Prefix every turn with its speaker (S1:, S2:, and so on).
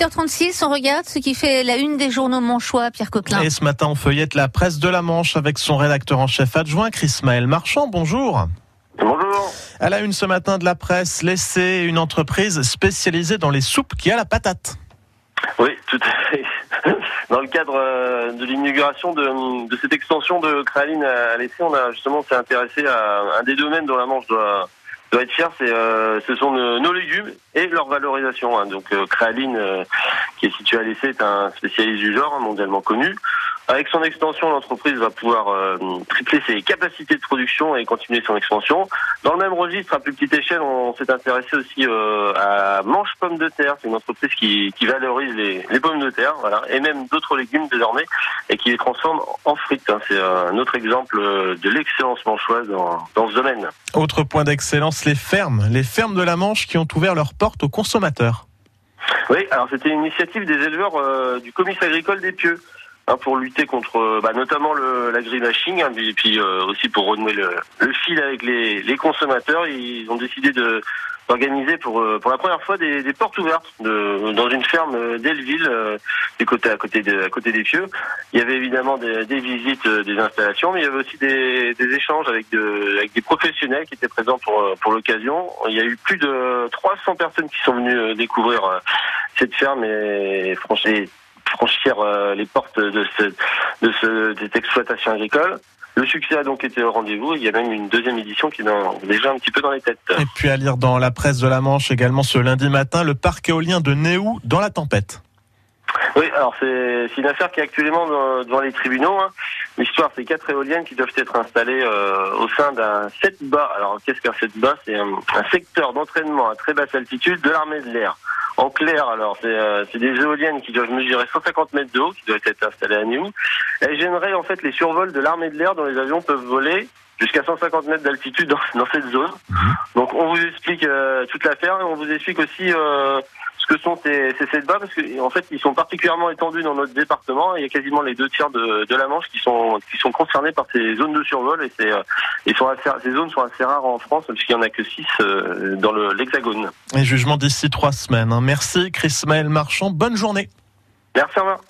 S1: 8h36, on regarde ce qui fait la une des journaux manchois, Pierre Coquelin.
S2: Et ce matin, on feuillette la presse de la Manche avec son rédacteur en chef adjoint, Chris Maël Marchand. Bonjour.
S3: Bonjour.
S2: À la une ce matin de la presse, laissez une entreprise spécialisée dans les soupes qui a la patate.
S3: Oui, tout à fait. Dans le cadre euh, de l'inauguration de, de, cette extension de Créaline à l'essai, on a justement s'est intéressé à un des domaines dont la Manche doit doit être fier, c'est euh, ce sont nos légumes et leur valorisation. Hein. Donc euh, Créaline, euh, qui est situé à l'essai, est un spécialiste du genre, hein, mondialement connu. Avec son extension, l'entreprise va pouvoir euh, tripler ses capacités de production et continuer son expansion. Dans le même registre, à plus petite échelle, on s'est intéressé aussi euh, à Manche Pommes de Terre. C'est une entreprise qui, qui valorise les, les, pommes de terre, voilà, et même d'autres légumes désormais, et qui les transforme en frites. Hein. C'est un autre exemple de l'excellence manchoise dans, dans ce domaine.
S2: Autre point d'excellence, les fermes. Les fermes de la Manche qui ont ouvert leurs portes aux consommateurs.
S3: Oui, alors c'était une initiative des éleveurs euh, du comice agricole des Pieux. Hein, pour lutter contre euh, bah, notamment le, l'agribashing, hein, et puis euh, aussi pour renouer le, le fil avec les, les, consommateurs. Ils ont décidé de d'organiser pour euh, pour la première fois des, des portes ouvertes de, dans une ferme d'Elleville, euh, du côté à côté à côté des Pieux. Il y avait évidemment des, des visites, des installations, mais il y avait aussi des, des échanges avec, de, avec des professionnels qui étaient présents pour pour l'occasion. Il y a eu plus de 300 personnes qui sont venues découvrir cette ferme et franchement franchir euh, les portes de, ce, de ce, cette exploitation agricole. Le succès a donc été au rendez-vous. Il y a même une deuxième édition qui est déjà un petit peu dans les têtes.
S2: Et puis à lire dans la presse de la Manche également ce lundi matin, le parc éolien de Néou dans la tempête.
S3: Oui, alors c'est une affaire qui est actuellement devant les tribunaux. Hein. L'histoire, c'est quatre éoliennes qui doivent être installées euh, au sein d'un 7 bas. Alors qu'est-ce qu'un 7 bas? C'est un, un, secteur d'entraînement à très basse altitude de l'armée de l'air. En clair, alors, c'est euh, des éoliennes qui doivent mesurer 150 mètres de haut, qui doivent être installées à Néou. Elles gêneraient en fait les survols de l'armée de l'air dont les avions peuvent voler jusqu'à 150 mètres d'altitude dans, dans, cette zone. Donc on vous explique euh, toute l'affaire et on vous explique aussi euh, que sont ces, ces sept bas parce que en fait ils sont particulièrement étendus dans notre département. Il y a quasiment les deux tiers de, de la Manche qui sont qui sont concernés par ces zones de survol et c'est sont assez, ces zones sont assez rares en France puisqu'il y en a que six euh, dans l'hexagone.
S2: et jugement d'ici trois semaines. Hein. Merci Chris Maël Marchand. Bonne journée.
S3: Merci au revoir.